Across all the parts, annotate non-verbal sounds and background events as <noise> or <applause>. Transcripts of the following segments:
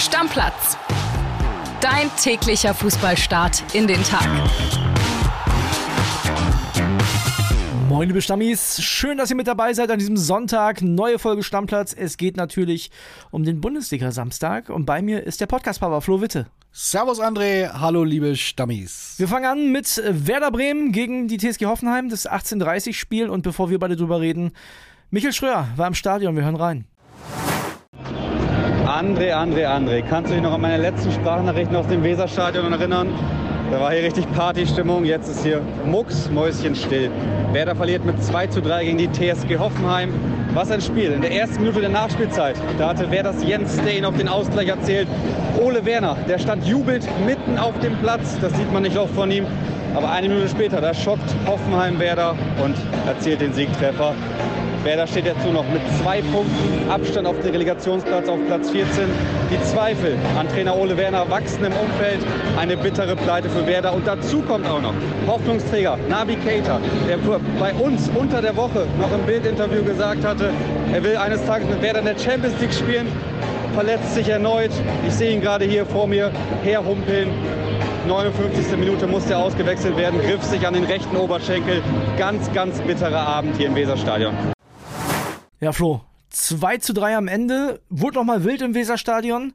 Stammplatz. Dein täglicher Fußballstart in den Tag. Moin, liebe Stammis. Schön, dass ihr mit dabei seid an diesem Sonntag. Neue Folge Stammplatz. Es geht natürlich um den Bundesliga-Samstag. Und bei mir ist der Podcast-Papa Flo Witte. Servus André, hallo liebe Stammis. Wir fangen an mit Werder Bremen gegen die TSG Hoffenheim, das 18:30-Spiel. Und bevor wir beide drüber reden, Michael Schröer war im Stadion. Wir hören rein. André, André, André, kannst du dich noch an meine letzten Sprachnachrichten aus dem Weserstadion erinnern? Da war hier richtig Partystimmung, jetzt ist hier Mucks, Mäuschen still. Werder verliert mit 2 zu 3 gegen die TSG Hoffenheim. Was ein Spiel. In der ersten Minute der Nachspielzeit, da hatte Werders Jens Stein auf den Ausgleich erzählt. Ole Werner, der stand jubelt mitten auf dem Platz. Das sieht man nicht oft von ihm. Aber eine Minute später, da schockt Hoffenheim Werder und erzielt den Siegtreffer. Werder steht nur noch mit zwei Punkten Abstand auf den Relegationsplatz auf Platz 14. Die Zweifel an Trainer Ole Werner wachsen im Umfeld. Eine bittere Pleite für Werder. Und dazu kommt auch noch Hoffnungsträger Nabi Keita, der bei uns unter der Woche noch im Bildinterview gesagt hatte, er will eines Tages mit Werder in der Champions League spielen. Verletzt sich erneut. Ich sehe ihn gerade hier vor mir herhumpeln. 59. Minute musste er ausgewechselt werden, griff sich an den rechten Oberschenkel. Ganz, ganz bitterer Abend hier im Weserstadion. Ja, Flo, 2 zu 3 am Ende. Wurde noch mal wild im Weserstadion.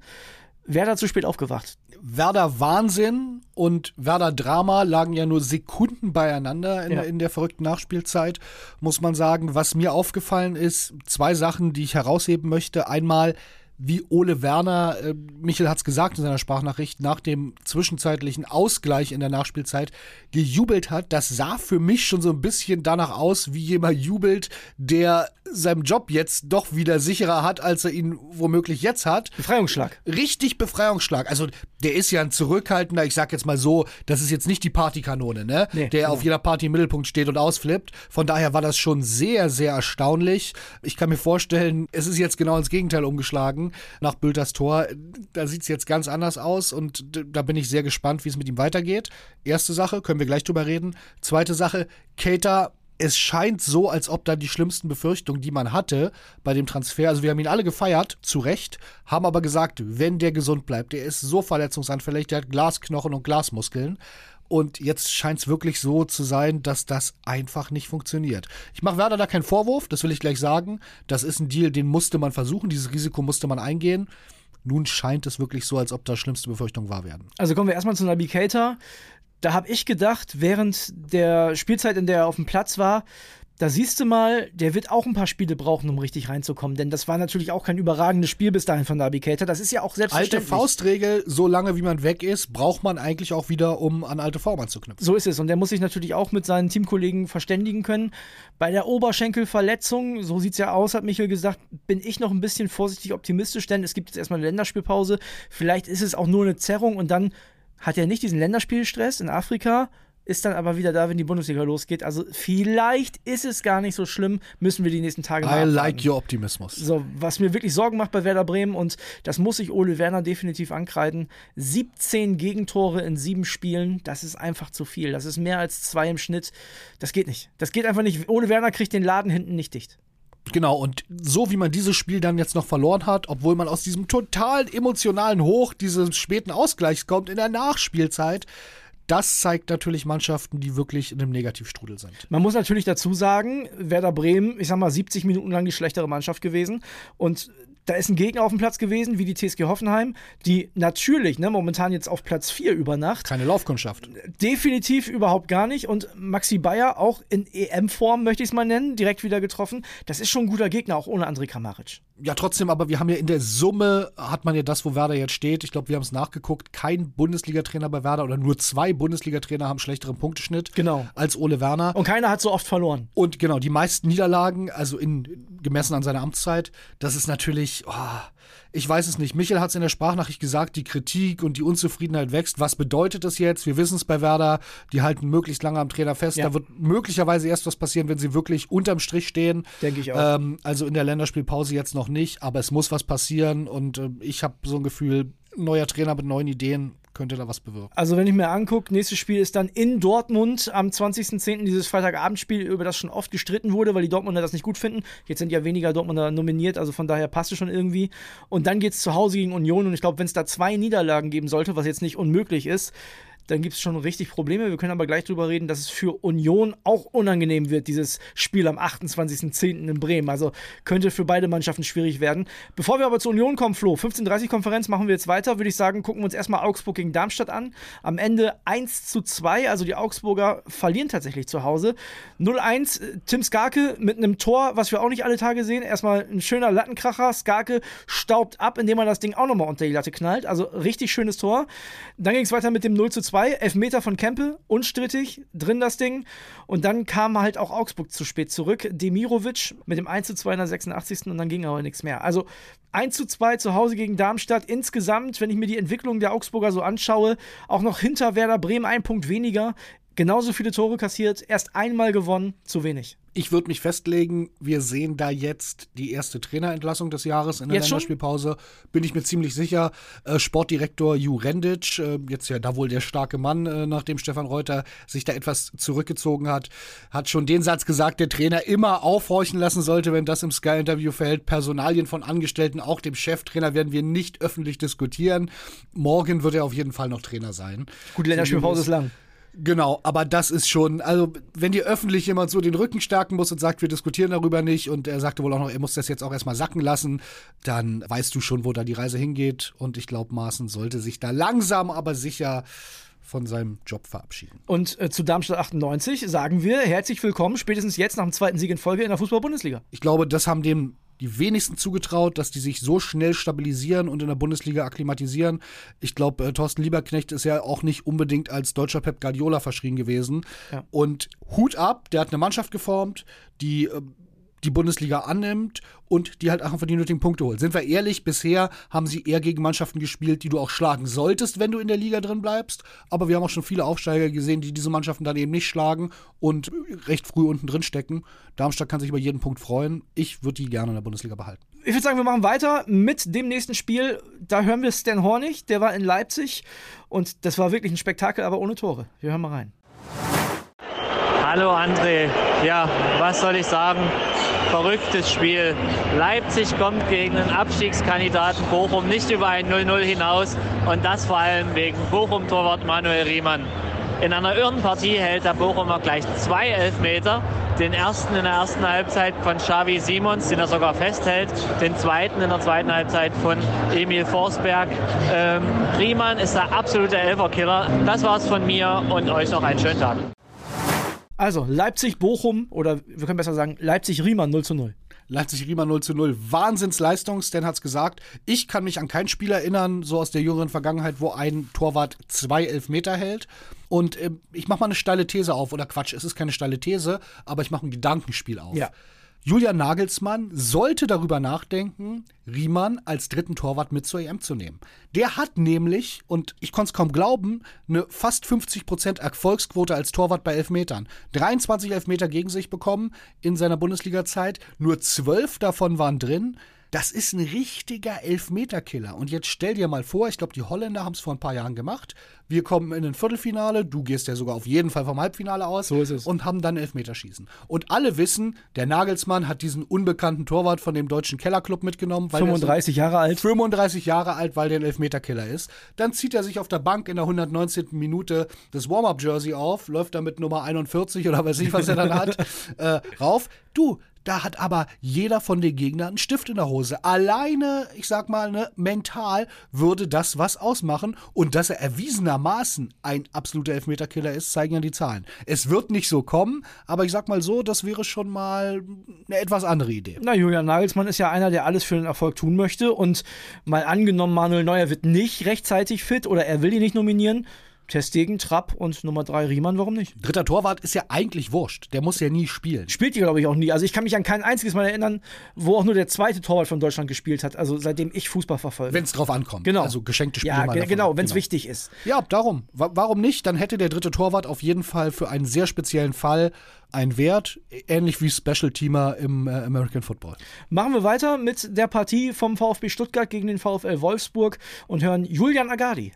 Werder zu spät aufgewacht. Werder Wahnsinn und Werder Drama lagen ja nur Sekunden beieinander in, ja. in, der verrückten Nachspielzeit, muss man sagen. Was mir aufgefallen ist, zwei Sachen, die ich herausheben möchte. Einmal, wie Ole Werner, äh, Michel hat es gesagt in seiner Sprachnachricht, nach dem zwischenzeitlichen Ausgleich in der Nachspielzeit gejubelt hat. Das sah für mich schon so ein bisschen danach aus, wie jemand jubelt, der seinem Job jetzt doch wieder sicherer hat, als er ihn womöglich jetzt hat. Befreiungsschlag. Richtig Befreiungsschlag. Also der ist ja ein zurückhaltender, ich sag jetzt mal so, das ist jetzt nicht die Partykanone, ne? Nee, der genau. auf jeder Party im Mittelpunkt steht und ausflippt. Von daher war das schon sehr, sehr erstaunlich. Ich kann mir vorstellen, es ist jetzt genau ins Gegenteil umgeschlagen nach Bülters Tor. Da sieht es jetzt ganz anders aus und da bin ich sehr gespannt, wie es mit ihm weitergeht. Erste Sache, können wir gleich drüber reden. Zweite Sache, Kater es scheint so, als ob da die schlimmsten Befürchtungen, die man hatte bei dem Transfer, also wir haben ihn alle gefeiert, zu Recht, haben aber gesagt, wenn der gesund bleibt, der ist so verletzungsanfällig, der hat Glasknochen und Glasmuskeln. Und jetzt scheint es wirklich so zu sein, dass das einfach nicht funktioniert. Ich mache Werder da keinen Vorwurf, das will ich gleich sagen. Das ist ein Deal, den musste man versuchen, dieses Risiko musste man eingehen. Nun scheint es wirklich so, als ob da schlimmste Befürchtungen wahr werden. Also kommen wir erstmal zu Nabi Keita da habe ich gedacht, während der Spielzeit, in der er auf dem Platz war, da siehst du mal, der wird auch ein paar Spiele brauchen, um richtig reinzukommen. Denn das war natürlich auch kein überragendes Spiel bis dahin von Navigator. Das ist ja auch selbstverständlich. Alte Faustregel, so lange wie man weg ist, braucht man eigentlich auch wieder, um an alte Form anzuknüpfen. So ist es. Und der muss sich natürlich auch mit seinen Teamkollegen verständigen können. Bei der Oberschenkelverletzung, so sieht es ja aus, hat Michael gesagt, bin ich noch ein bisschen vorsichtig optimistisch, denn es gibt jetzt erstmal eine Länderspielpause. Vielleicht ist es auch nur eine Zerrung und dann hat er nicht diesen Länderspielstress in Afrika, ist dann aber wieder da, wenn die Bundesliga losgeht. Also vielleicht ist es gar nicht so schlimm, müssen wir die nächsten Tage mal I like your Optimismus. So, was mir wirklich Sorgen macht bei Werder Bremen und das muss ich Ole Werner definitiv ankreiden. 17 Gegentore in sieben Spielen, das ist einfach zu viel. Das ist mehr als zwei im Schnitt. Das geht nicht. Das geht einfach nicht. Ole Werner kriegt den Laden hinten nicht dicht. Genau, und so wie man dieses Spiel dann jetzt noch verloren hat, obwohl man aus diesem total emotionalen Hoch dieses späten Ausgleichs kommt in der Nachspielzeit, das zeigt natürlich Mannschaften, die wirklich in einem Negativstrudel sind. Man muss natürlich dazu sagen, Werder Bremen, ich sag mal, 70 Minuten lang die schlechtere Mannschaft gewesen. Und da ist ein Gegner auf dem Platz gewesen, wie die TSG Hoffenheim, die natürlich ne, momentan jetzt auf Platz 4 über Nacht. Keine Laufkundschaft. Definitiv überhaupt gar nicht. Und Maxi Bayer auch in EM-Form, möchte ich es mal nennen, direkt wieder getroffen. Das ist schon ein guter Gegner, auch ohne André Kramaric. Ja, trotzdem, aber wir haben ja in der Summe, hat man ja das, wo Werder jetzt steht. Ich glaube, wir haben es nachgeguckt. Kein Bundesliga-Trainer bei Werder oder nur zwei Bundesliga-Trainer haben schlechteren Punkteschnitt genau. als Ole Werner. Und keiner hat so oft verloren. Und genau, die meisten Niederlagen, also in, gemessen an seiner Amtszeit, das ist natürlich oh, ich weiß es nicht. Michael hat es in der Sprachnachricht gesagt, die Kritik und die Unzufriedenheit wächst. Was bedeutet das jetzt? Wir wissen es bei Werder, die halten möglichst lange am Trainer fest. Ja. Da wird möglicherweise erst was passieren, wenn sie wirklich unterm Strich stehen. Denke ich auch. Ähm, also in der Länderspielpause jetzt noch nicht, aber es muss was passieren und äh, ich habe so ein Gefühl, neuer Trainer mit neuen Ideen könnte da was bewirken. Also wenn ich mir angucke, nächstes Spiel ist dann in Dortmund am 20.10. dieses Freitagabendspiel, über das schon oft gestritten wurde, weil die Dortmunder das nicht gut finden. Jetzt sind ja weniger Dortmunder nominiert, also von daher passt es schon irgendwie. Und dann geht es zu Hause gegen Union und ich glaube, wenn es da zwei Niederlagen geben sollte, was jetzt nicht unmöglich ist, dann gibt es schon richtig Probleme. Wir können aber gleich darüber reden, dass es für Union auch unangenehm wird, dieses Spiel am 28.10. in Bremen. Also könnte für beide Mannschaften schwierig werden. Bevor wir aber zur Union kommen, Flo, 15.30 Konferenz machen wir jetzt weiter, würde ich sagen, gucken wir uns erstmal Augsburg gegen Darmstadt an. Am Ende 1 zu 2, also die Augsburger verlieren tatsächlich zu Hause. 0-1, Tim Skarke mit einem Tor, was wir auch nicht alle Tage sehen. Erstmal ein schöner Lattenkracher. Skarke staubt ab, indem er das Ding auch nochmal unter die Latte knallt. Also richtig schönes Tor. Dann ging es weiter mit dem 0 zu 2 2, Elfmeter von Kempe, unstrittig, drin das Ding. Und dann kam halt auch Augsburg zu spät zurück. Demirovic mit dem 1 zu 2 in der 86. und dann ging aber nichts mehr. Also 1 zu 2 zu Hause gegen Darmstadt. Insgesamt, wenn ich mir die Entwicklung der Augsburger so anschaue, auch noch hinter Werder Bremen ein Punkt weniger. Genauso viele Tore kassiert, erst einmal gewonnen, zu wenig. Ich würde mich festlegen, wir sehen da jetzt die erste Trainerentlassung des Jahres in der jetzt Länderspielpause. Schon? Bin ich mir ziemlich sicher. Äh, Sportdirektor Ju Rendic, äh, jetzt ja da wohl der starke Mann, äh, nachdem Stefan Reuter sich da etwas zurückgezogen hat, hat schon den Satz gesagt, der Trainer immer aufhorchen lassen sollte, wenn das im Sky-Interview fällt. Personalien von Angestellten, auch dem Cheftrainer, werden wir nicht öffentlich diskutieren. Morgen wird er auf jeden Fall noch Trainer sein. Gut, Länderspielpause ist lang. Genau, aber das ist schon, also wenn dir öffentlich jemand so den Rücken stärken muss und sagt, wir diskutieren darüber nicht und er sagte wohl auch noch, er muss das jetzt auch erstmal sacken lassen, dann weißt du schon, wo da die Reise hingeht und ich glaube, Maaßen sollte sich da langsam, aber sicher von seinem Job verabschieden. Und äh, zu Darmstadt 98 sagen wir herzlich willkommen, spätestens jetzt nach dem zweiten Sieg in Folge in der Fußball-Bundesliga. Ich glaube, das haben dem die wenigsten zugetraut, dass die sich so schnell stabilisieren und in der Bundesliga akklimatisieren. Ich glaube, äh, Thorsten Lieberknecht ist ja auch nicht unbedingt als deutscher Pep Guardiola verschrien gewesen. Ja. Und Hut ab, der hat eine Mannschaft geformt, die äh, die Bundesliga annimmt und die halt einfach die nötigen Punkte holt. Sind wir ehrlich, bisher haben sie eher gegen Mannschaften gespielt, die du auch schlagen solltest, wenn du in der Liga drin bleibst. Aber wir haben auch schon viele Aufsteiger gesehen, die diese Mannschaften dann eben nicht schlagen und recht früh unten drin stecken. Darmstadt kann sich über jeden Punkt freuen. Ich würde die gerne in der Bundesliga behalten. Ich würde sagen, wir machen weiter mit dem nächsten Spiel. Da hören wir Stan Hornig, der war in Leipzig und das war wirklich ein Spektakel, aber ohne Tore. Wir hören mal rein. Hallo André. Ja, was soll ich sagen? verrücktes Spiel. Leipzig kommt gegen einen Abstiegskandidaten Bochum nicht über ein 0-0 hinaus und das vor allem wegen Bochum-Torwart Manuel Riemann. In einer irren Partie hält der Bochumer gleich zwei Elfmeter. Den ersten in der ersten Halbzeit von Xavi Simons, den er sogar festhält. Den zweiten in der zweiten Halbzeit von Emil Forsberg. Ähm, Riemann ist der absolute Elferkiller. Das war's von mir und euch noch einen schönen Tag. Also, Leipzig-Bochum oder wir können besser sagen, Leipzig-Riemann 0 zu 0. Leipzig-Riemann 0 zu 0. Wahnsinnsleistung, Stan hat es gesagt. Ich kann mich an kein Spiel erinnern, so aus der jüngeren Vergangenheit, wo ein Torwart zwei Elfmeter hält. Und äh, ich mache mal eine steile These auf, oder Quatsch, es ist keine steile These, aber ich mache ein Gedankenspiel auf. Ja. Julian Nagelsmann sollte darüber nachdenken, Riemann als dritten Torwart mit zur EM zu nehmen. Der hat nämlich, und ich konnte es kaum glauben, eine fast 50% Erfolgsquote als Torwart bei Elfmetern. 23 Elfmeter gegen sich bekommen in seiner Bundesliga-Zeit, nur 12 davon waren drin. Das ist ein richtiger Elfmeterkiller. Und jetzt stell dir mal vor, ich glaube, die Holländer haben es vor ein paar Jahren gemacht. Wir kommen in ein Viertelfinale, du gehst ja sogar auf jeden Fall vom Halbfinale aus so ist es. und haben dann Elfmeterschießen. Und alle wissen, der Nagelsmann hat diesen unbekannten Torwart von dem deutschen Kellerclub mitgenommen. 35 Jahre alt. 35 Jahre alt, weil der ein Elfmeterkiller ist. Dann zieht er sich auf der Bank in der 119. Minute das Warm-Up-Jersey auf, läuft da mit Nummer 41 oder weiß ich, was er dann hat, <laughs> äh, rauf. Du, da hat aber jeder von den Gegnern einen Stift in der Hose. Alleine, ich sag mal, ne, mental würde das was ausmachen. Und dass er erwiesenermaßen ein absoluter Elfmeterkiller ist, zeigen ja die Zahlen. Es wird nicht so kommen, aber ich sag mal so, das wäre schon mal eine etwas andere Idee. Na, Julian Nagelsmann ist ja einer, der alles für den Erfolg tun möchte. Und mal angenommen, Manuel Neuer wird nicht rechtzeitig fit oder er will ihn nicht nominieren Testegen, Trapp und Nummer drei Riemann, warum nicht? Dritter Torwart ist ja eigentlich wurscht. Der muss ja nie spielen. Spielt die, glaube ich, auch nie. Also ich kann mich an kein einziges Mal erinnern, wo auch nur der zweite Torwart von Deutschland gespielt hat. Also seitdem ich Fußball verfolge. Wenn es drauf ankommt. Genau. Also geschenkte Spiele. Ja, ge genau, wenn es genau. wichtig ist. Ja, darum. W warum nicht? Dann hätte der dritte Torwart auf jeden Fall für einen sehr speziellen Fall einen Wert, ähnlich wie Special-Teamer im äh, American Football. Machen wir weiter mit der Partie vom VfB Stuttgart gegen den VfL Wolfsburg und hören Julian Agadi.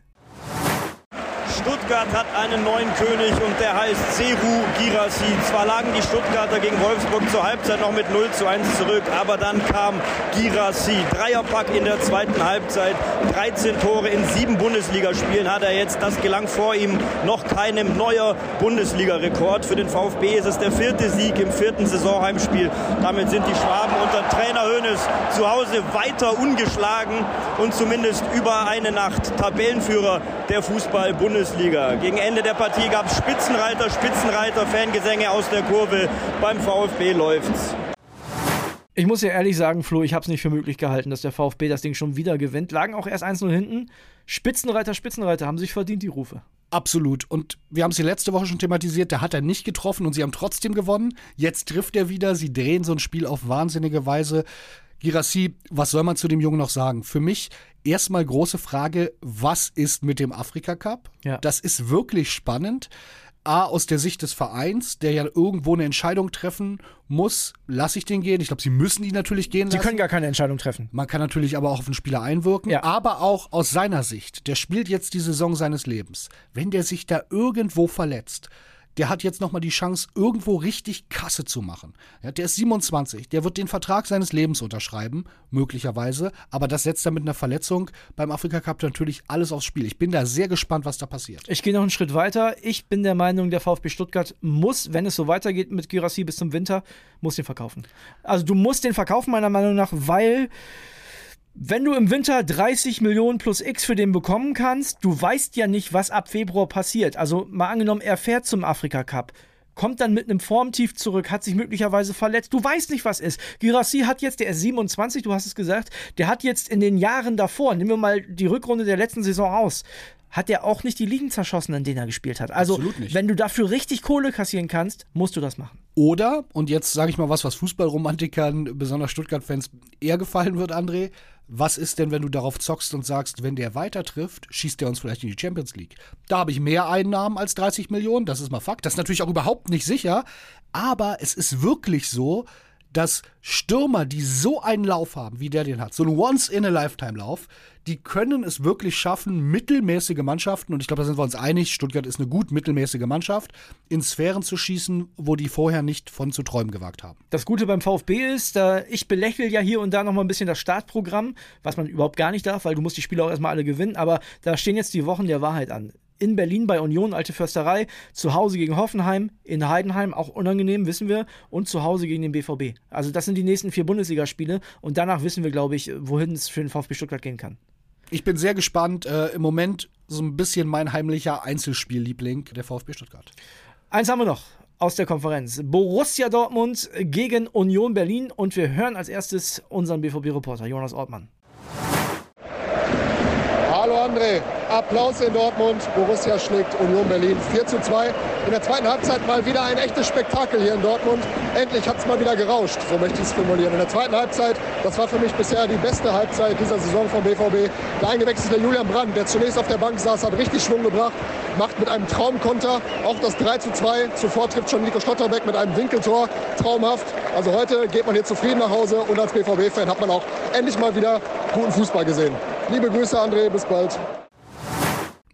Stuttgart hat einen neuen König und der heißt Seru Girassi. Zwar lagen die Stuttgarter gegen Wolfsburg zur Halbzeit noch mit 0 zu 1 zurück, aber dann kam Girassi. Dreierpack in der zweiten Halbzeit, 13 Tore in sieben Bundesligaspielen hat er jetzt. Das gelang vor ihm noch keinem neuer Bundesliga-Rekord. Für den VfB ist es der vierte Sieg im vierten Saisonheimspiel. Damit sind die Schwaben unter Trainer Hoeneß zu Hause weiter ungeschlagen und zumindest über eine Nacht Tabellenführer der Fußball-Bundesliga. Gegen Ende der Partie gab es Spitzenreiter, Spitzenreiter, Fangesänge aus der Kurve. Beim VfB läuft's. Ich muss ja ehrlich sagen, Flo, ich habe es nicht für möglich gehalten, dass der VfB das Ding schon wieder gewinnt. Lagen auch erst 1-0 hinten. Spitzenreiter, Spitzenreiter haben sich verdient, die Rufe. Absolut. Und wir haben es die letzte Woche schon thematisiert, da hat er nicht getroffen und sie haben trotzdem gewonnen. Jetzt trifft er wieder, sie drehen so ein Spiel auf wahnsinnige Weise. Girassi, was soll man zu dem Jungen noch sagen? Für mich erstmal große Frage, was ist mit dem Afrika Cup? Ja. Das ist wirklich spannend. A, aus der Sicht des Vereins, der ja irgendwo eine Entscheidung treffen muss, lasse ich den gehen. Ich glaube, sie müssen die natürlich gehen lassen. Sie können gar keine Entscheidung treffen. Man kann natürlich aber auch auf den Spieler einwirken. Ja. Aber auch aus seiner Sicht, der spielt jetzt die Saison seines Lebens. Wenn der sich da irgendwo verletzt, der hat jetzt nochmal die Chance, irgendwo richtig Kasse zu machen. Ja, der ist 27, der wird den Vertrag seines Lebens unterschreiben, möglicherweise, aber das setzt er mit einer Verletzung beim Afrika Cup natürlich alles aufs Spiel. Ich bin da sehr gespannt, was da passiert. Ich gehe noch einen Schritt weiter. Ich bin der Meinung, der VfB Stuttgart muss, wenn es so weitergeht mit Girassi bis zum Winter, muss den verkaufen. Also du musst den verkaufen, meiner Meinung nach, weil wenn du im Winter 30 Millionen plus X für den bekommen kannst, du weißt ja nicht, was ab Februar passiert. Also mal angenommen, er fährt zum Afrika Cup kommt dann mit einem Formtief zurück, hat sich möglicherweise verletzt. Du weißt nicht, was ist. Girassi hat jetzt, der ist 27, du hast es gesagt, der hat jetzt in den Jahren davor, nehmen wir mal die Rückrunde der letzten Saison aus, hat er auch nicht die Ligen zerschossen, in denen er gespielt hat. Also, wenn du dafür richtig Kohle kassieren kannst, musst du das machen. Oder, und jetzt sage ich mal was, was Fußballromantikern, besonders Stuttgart-Fans, eher gefallen wird, André, was ist denn, wenn du darauf zockst und sagst, wenn der weiter trifft, schießt der uns vielleicht in die Champions League? Da habe ich mehr Einnahmen als 30 Millionen, das ist mal Fakt. Das ist natürlich auch überhaupt nicht sicher, aber es ist wirklich so, dass Stürmer, die so einen Lauf haben, wie der den hat, so einen Once-in-a-Lifetime-Lauf, die können es wirklich schaffen, mittelmäßige Mannschaften, und ich glaube, da sind wir uns einig, Stuttgart ist eine gut mittelmäßige Mannschaft, in Sphären zu schießen, wo die vorher nicht von zu träumen gewagt haben. Das Gute beim VfB ist, da ich belächle ja hier und da nochmal ein bisschen das Startprogramm, was man überhaupt gar nicht darf, weil du musst die Spiele auch erstmal alle gewinnen, aber da stehen jetzt die Wochen der Wahrheit an in Berlin bei Union, Alte Försterei, zu Hause gegen Hoffenheim, in Heidenheim, auch unangenehm, wissen wir, und zu Hause gegen den BVB. Also das sind die nächsten vier Bundesligaspiele und danach wissen wir, glaube ich, wohin es für den VfB Stuttgart gehen kann. Ich bin sehr gespannt. Äh, Im Moment so ein bisschen mein heimlicher Einzelspielliebling, der VfB Stuttgart. Eins haben wir noch aus der Konferenz. Borussia Dortmund gegen Union Berlin und wir hören als erstes unseren BVB-Reporter Jonas Ortmann. André, Applaus in Dortmund. Borussia schlägt Union Berlin 4 zu 2. In der zweiten Halbzeit mal wieder ein echtes Spektakel hier in Dortmund. Endlich hat es mal wieder gerauscht, so möchte ich es formulieren. In der zweiten Halbzeit, das war für mich bisher die beste Halbzeit dieser Saison vom BVB. Der eingewechselte Julian Brandt, der zunächst auf der Bank saß, hat richtig Schwung gebracht, macht mit einem Traumkonter auch das 3 zu 2. Zuvor trifft schon Nico Stotterbeck mit einem Winkeltor. Traumhaft. Also heute geht man hier zufrieden nach Hause und als BVB-Fan hat man auch endlich mal wieder guten Fußball gesehen. Liebe Grüße, André, bis bald.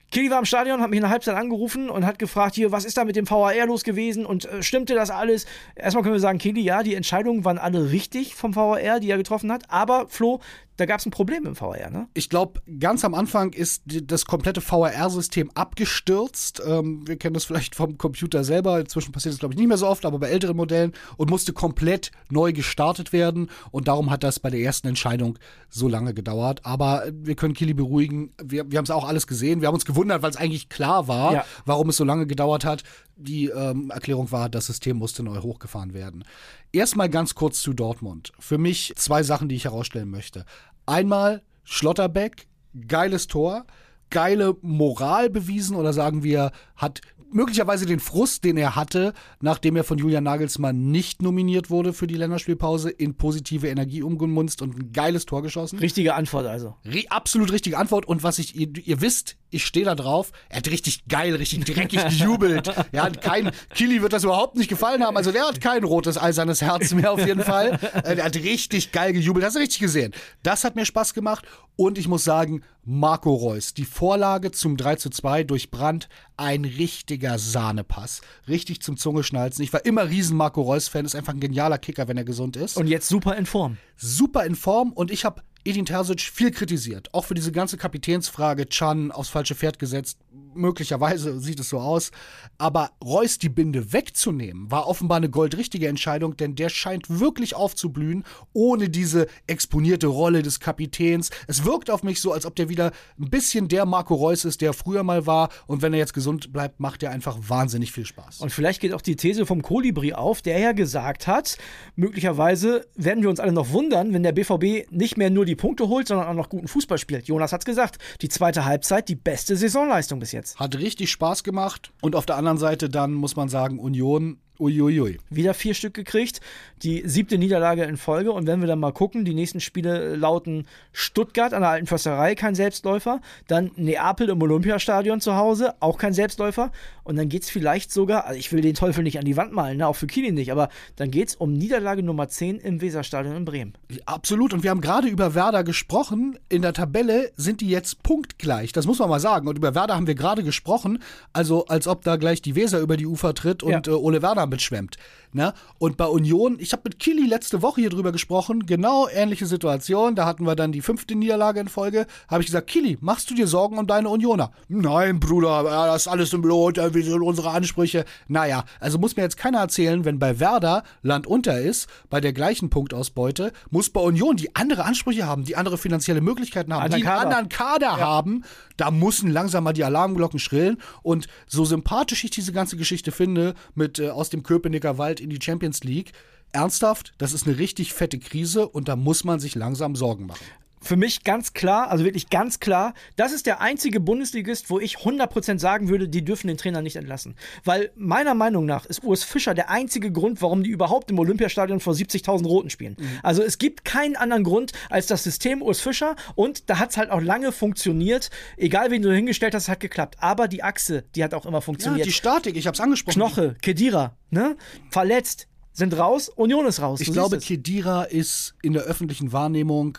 Kili war im Stadion, hat mich in der Halbzeit angerufen und hat gefragt, hier, was ist da mit dem VAR los gewesen und äh, stimmte das alles? Erstmal können wir sagen, Kili, ja, die Entscheidungen waren alle richtig vom VAR, die er getroffen hat, aber Flo, da gab es ein Problem im VR, ne? Ich glaube, ganz am Anfang ist das komplette VR-System abgestürzt. Ähm, wir kennen das vielleicht vom Computer selber. Inzwischen passiert das, glaube ich, nicht mehr so oft, aber bei älteren Modellen und musste komplett neu gestartet werden. Und darum hat das bei der ersten Entscheidung so lange gedauert. Aber wir können Kili beruhigen. Wir, wir haben es auch alles gesehen. Wir haben uns gewundert, weil es eigentlich klar war, ja. warum es so lange gedauert hat. Die ähm, Erklärung war, das System musste neu hochgefahren werden. Erstmal ganz kurz zu Dortmund. Für mich zwei Sachen, die ich herausstellen möchte. Einmal Schlotterbeck, geiles Tor, geile Moral bewiesen oder sagen wir, hat möglicherweise den Frust, den er hatte, nachdem er von Julian Nagelsmann nicht nominiert wurde für die Länderspielpause, in positive Energie umgemunzt und ein geiles Tor geschossen. Richtige Antwort also. Re absolut richtige Antwort. Und was ich, ihr, ihr wisst, ich stehe da drauf. Er hat richtig geil, richtig dreckig gejubelt. Ja, kein, Kili wird das überhaupt nicht gefallen haben. Also der hat kein rotes eisernes Herz mehr auf jeden Fall. Äh, er hat richtig geil gejubelt. Hast du richtig gesehen. Das hat mir Spaß gemacht. Und ich muss sagen, Marco Reus, die Vorlage zum 3 zu 2 durch Brandt, ein richtiger Sahnepass. Richtig zum Zungeschnalzen. Ich war immer riesen Marco Reus-Fan, ist einfach ein genialer Kicker, wenn er gesund ist. Und jetzt super in Form. Super in Form und ich habe Edin Terzic viel kritisiert. Auch für diese ganze Kapitänsfrage, Chan aufs falsche Pferd gesetzt. Möglicherweise sieht es so aus. Aber Reus die Binde wegzunehmen, war offenbar eine goldrichtige Entscheidung, denn der scheint wirklich aufzublühen, ohne diese exponierte Rolle des Kapitäns. Es wirkt auf mich so, als ob der wieder ein bisschen der Marco Reus ist, der früher mal war. Und wenn er jetzt gesund bleibt, macht er einfach wahnsinnig viel Spaß. Und vielleicht geht auch die These vom Kolibri auf, der ja gesagt hat, möglicherweise werden wir uns alle noch wundern, wenn der BVB nicht mehr nur die Punkte holt, sondern auch noch guten Fußball spielt. Jonas hat's gesagt, die zweite Halbzeit die beste Saisonleistung bis jetzt. Hat richtig Spaß gemacht. Und auf der anderen Seite dann muss man sagen, Union Uiuiui. Wieder vier Stück gekriegt. Die siebte Niederlage in Folge. Und wenn wir dann mal gucken, die nächsten Spiele lauten Stuttgart an der Alten Försterei, kein Selbstläufer. Dann Neapel im Olympiastadion zu Hause, auch kein Selbstläufer. Und dann geht es vielleicht sogar, also ich will den Teufel nicht an die Wand malen, ne, auch für Kili nicht, aber dann geht es um Niederlage Nummer 10 im Weserstadion in Bremen. Absolut. Und wir haben gerade über Werder gesprochen. In der Tabelle sind die jetzt punktgleich. Das muss man mal sagen. Und über Werder haben wir gerade gesprochen. Also als ob da gleich die Weser über die Ufer tritt und ja. äh, Ole Werder mitschwemmt. Ne? Und bei Union, ich habe mit Kili letzte Woche hier drüber gesprochen, genau ähnliche Situation. Da hatten wir dann die fünfte Niederlage in Folge. Habe ich gesagt, Kili, machst du dir Sorgen um deine Unioner? Nein, Bruder, das ist alles im Blut, wie sind unsere Ansprüche? Naja, also muss mir jetzt keiner erzählen, wenn bei Werder Land unter ist, bei der gleichen Punktausbeute, muss bei Union, die andere Ansprüche haben, die andere finanzielle Möglichkeiten haben, die einen anderen Kader ja. haben, da müssen langsam mal die Alarmglocken schrillen. Und so sympathisch ich diese ganze Geschichte finde, mit äh, aus dem Köpenicker Wald in die Champions League, ernsthaft, das ist eine richtig fette Krise und da muss man sich langsam Sorgen machen für mich ganz klar, also wirklich ganz klar, das ist der einzige Bundesligist, wo ich 100% sagen würde, die dürfen den Trainer nicht entlassen. Weil meiner Meinung nach ist Urs Fischer der einzige Grund, warum die überhaupt im Olympiastadion vor 70.000 Roten spielen. Mhm. Also es gibt keinen anderen Grund als das System Urs Fischer und da hat es halt auch lange funktioniert. Egal, wen du hingestellt hast, hat geklappt. Aber die Achse, die hat auch immer funktioniert. Ja, die Statik, ich hab's angesprochen. Knoche, Kedira, ne? Verletzt, sind raus, Union ist raus. Ich glaube, Kedira ist in der öffentlichen Wahrnehmung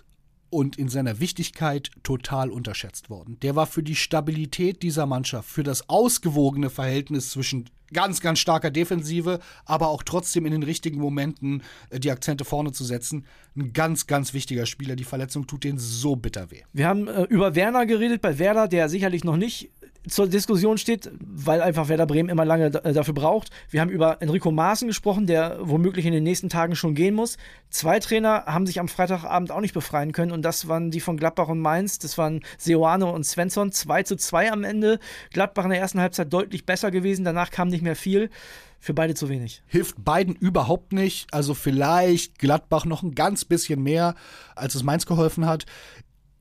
und in seiner Wichtigkeit total unterschätzt worden. Der war für die Stabilität dieser Mannschaft, für das ausgewogene Verhältnis zwischen ganz, ganz starker Defensive, aber auch trotzdem in den richtigen Momenten äh, die Akzente vorne zu setzen. Ein ganz, ganz wichtiger Spieler. Die Verletzung tut denen so bitter weh. Wir haben äh, über Werner geredet, bei Werder, der sicherlich noch nicht zur Diskussion steht, weil einfach Werder Bremen immer lange äh, dafür braucht. Wir haben über Enrico Maaßen gesprochen, der womöglich in den nächsten Tagen schon gehen muss. Zwei Trainer haben sich am Freitagabend auch nicht befreien können und das waren die von Gladbach und Mainz. Das waren Seoane und Svensson. 2 zu 2 am Ende. Gladbach in der ersten Halbzeit deutlich besser gewesen, danach kam nicht mehr viel. Für beide zu wenig. Hilft beiden überhaupt nicht. Also vielleicht Gladbach noch ein ganz bisschen mehr, als es Mainz geholfen hat.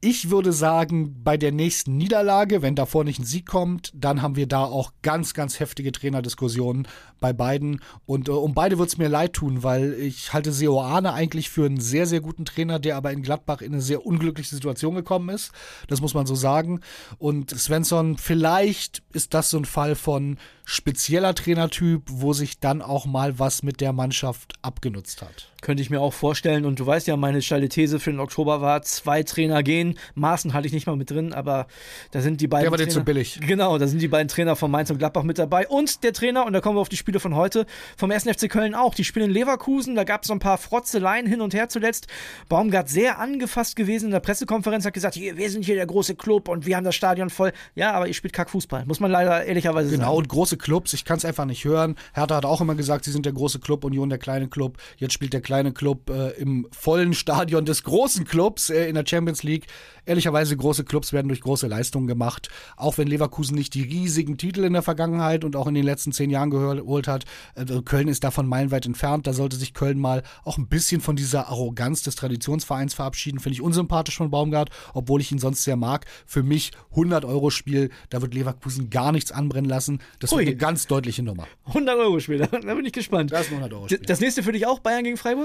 Ich würde sagen, bei der nächsten Niederlage, wenn davor nicht ein Sieg kommt, dann haben wir da auch ganz, ganz heftige Trainerdiskussionen bei beiden. Und äh, um beide wird es mir leid tun, weil ich halte Seoane eigentlich für einen sehr, sehr guten Trainer, der aber in Gladbach in eine sehr unglückliche Situation gekommen ist. Das muss man so sagen. Und Svensson, vielleicht ist das so ein Fall von spezieller Trainertyp, wo sich dann auch mal was mit der Mannschaft abgenutzt hat. Könnte ich mir auch vorstellen. Und du weißt ja, meine steile These für den Oktober war, zwei Trainer gehen. Maßen halte ich nicht mal mit drin, aber da sind die beiden. Der war dir zu billig. Genau, da sind die beiden Trainer von Mainz und Gladbach mit dabei. Und der Trainer, und da kommen wir auf die Spiele von heute, vom 1. FC Köln auch. Die spielen in Leverkusen. Da gab es so ein paar Frotzeleien hin und her zuletzt. Baumgart sehr angefasst gewesen in der Pressekonferenz, hat gesagt, hier, wir sind hier der große Club und wir haben das Stadion voll. Ja, aber ihr spielt Kackfußball. Muss man leider ehrlicherweise genau, sagen. Genau, und große Clubs. Ich kann es einfach nicht hören. Hertha hat auch immer gesagt, sie sind der große Club, Union der kleine Club. Jetzt spielt der kleine Club äh, im vollen Stadion des großen Clubs äh, in der Champions League. Ehrlicherweise, große Clubs werden durch große Leistungen gemacht. Auch wenn Leverkusen nicht die riesigen Titel in der Vergangenheit und auch in den letzten zehn Jahren geholt hat. Also Köln ist davon meilenweit entfernt. Da sollte sich Köln mal auch ein bisschen von dieser Arroganz des Traditionsvereins verabschieden. Finde ich unsympathisch von Baumgart, obwohl ich ihn sonst sehr mag. Für mich 100-Euro-Spiel, da wird Leverkusen gar nichts anbrennen lassen. Das Ui. wird eine ganz deutliche Nummer. 100-Euro-Spiel, <laughs> da bin ich gespannt. Das ist ein 100-Euro-Spiel. Das nächste für dich auch, Bayern gegen Freiburg?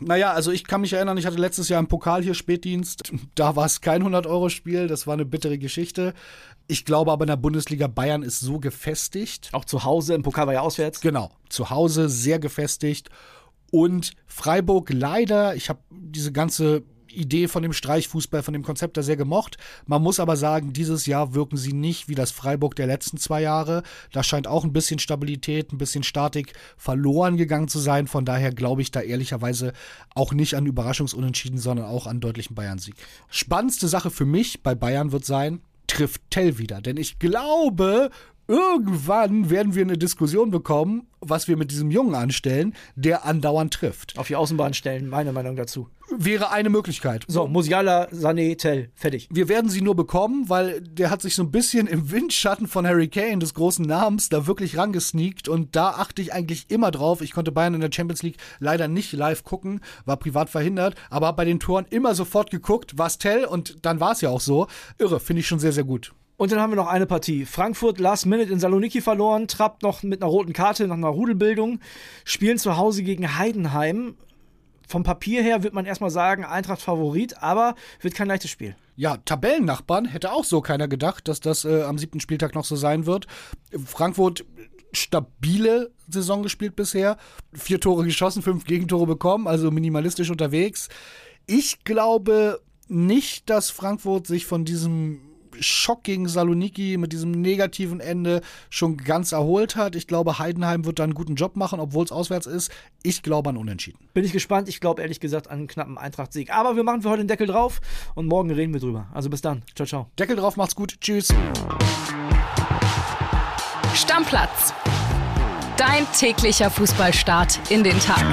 Naja, also ich kann mich erinnern, ich hatte letztes Jahr im Pokal hier Spätdienst. Da war es kein 100-Euro-Spiel, das war eine bittere Geschichte. Ich glaube aber in der Bundesliga Bayern ist so gefestigt. Auch zu Hause, im Pokal war ja auswärts. Genau, zu Hause sehr gefestigt. Und Freiburg leider, ich habe diese ganze Idee von dem Streichfußball, von dem Konzept da sehr gemocht. Man muss aber sagen, dieses Jahr wirken sie nicht wie das Freiburg der letzten zwei Jahre. Da scheint auch ein bisschen Stabilität, ein bisschen Statik verloren gegangen zu sein. Von daher glaube ich da ehrlicherweise auch nicht an Überraschungsunentschieden, sondern auch an deutlichen Bayern-Sieg. Spannendste Sache für mich bei Bayern wird sein, trifft Tell wieder. Denn ich glaube, irgendwann werden wir eine Diskussion bekommen, was wir mit diesem Jungen anstellen, der andauernd trifft. Auf die Außenbahn stellen, meine Meinung dazu. Wäre eine Möglichkeit. So, Musiala, Sané, Tell, fertig. Wir werden sie nur bekommen, weil der hat sich so ein bisschen im Windschatten von Harry Kane, des großen Namens, da wirklich rangesneakt und da achte ich eigentlich immer drauf. Ich konnte Bayern in der Champions League leider nicht live gucken, war privat verhindert, aber habe bei den Toren immer sofort geguckt, was Tell und dann war es ja auch so. Irre, finde ich schon sehr, sehr gut. Und dann haben wir noch eine Partie. Frankfurt Last Minute in Saloniki verloren, trappt noch mit einer roten Karte nach einer Rudelbildung, spielen zu Hause gegen Heidenheim. Vom Papier her wird man erstmal sagen, Eintracht Favorit, aber wird kein leichtes Spiel. Ja, Tabellennachbarn hätte auch so keiner gedacht, dass das äh, am siebten Spieltag noch so sein wird. Frankfurt stabile Saison gespielt bisher. Vier Tore geschossen, fünf Gegentore bekommen, also minimalistisch unterwegs. Ich glaube nicht, dass Frankfurt sich von diesem Schock gegen Saloniki mit diesem negativen Ende schon ganz erholt hat. Ich glaube, Heidenheim wird da einen guten Job machen, obwohl es auswärts ist. Ich glaube an Unentschieden. Bin ich gespannt. Ich glaube ehrlich gesagt an einen knappen Eintracht-Sieg. Aber wir machen für heute den Deckel drauf und morgen reden wir drüber. Also bis dann. Ciao, ciao. Deckel drauf, macht's gut. Tschüss. Stammplatz. Dein täglicher Fußballstart in den Tag.